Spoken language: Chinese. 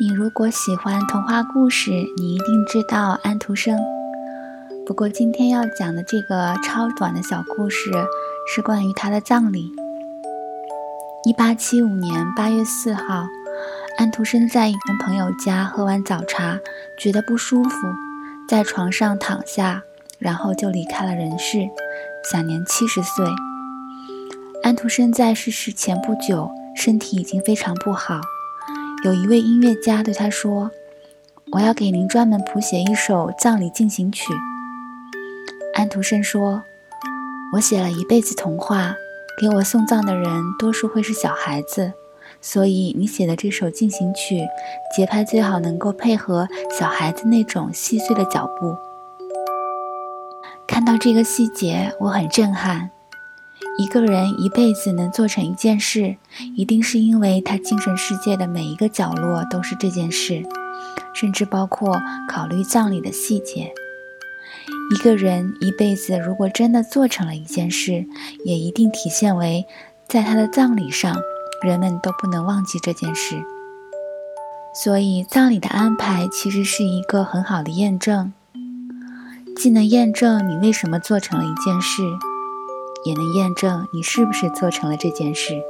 你如果喜欢童话故事，你一定知道安徒生。不过今天要讲的这个超短的小故事，是关于他的葬礼。一八七五年八月四号，安徒生在一个朋友家喝完早茶，觉得不舒服，在床上躺下，然后就离开了人世，享年七十岁。安徒生在逝世前不久，身体已经非常不好。有一位音乐家对他说：“我要给您专门谱写一首葬礼进行曲。”安徒生说：“我写了一辈子童话，给我送葬的人多数会是小孩子，所以你写的这首进行曲节拍最好能够配合小孩子那种细碎的脚步。”看到这个细节，我很震撼。一个人一辈子能做成一件事，一定是因为他精神世界的每一个角落都是这件事，甚至包括考虑葬礼的细节。一个人一辈子如果真的做成了一件事，也一定体现为在他的葬礼上，人们都不能忘记这件事。所以，葬礼的安排其实是一个很好的验证，既能验证你为什么做成了一件事。也能验证你是不是做成了这件事。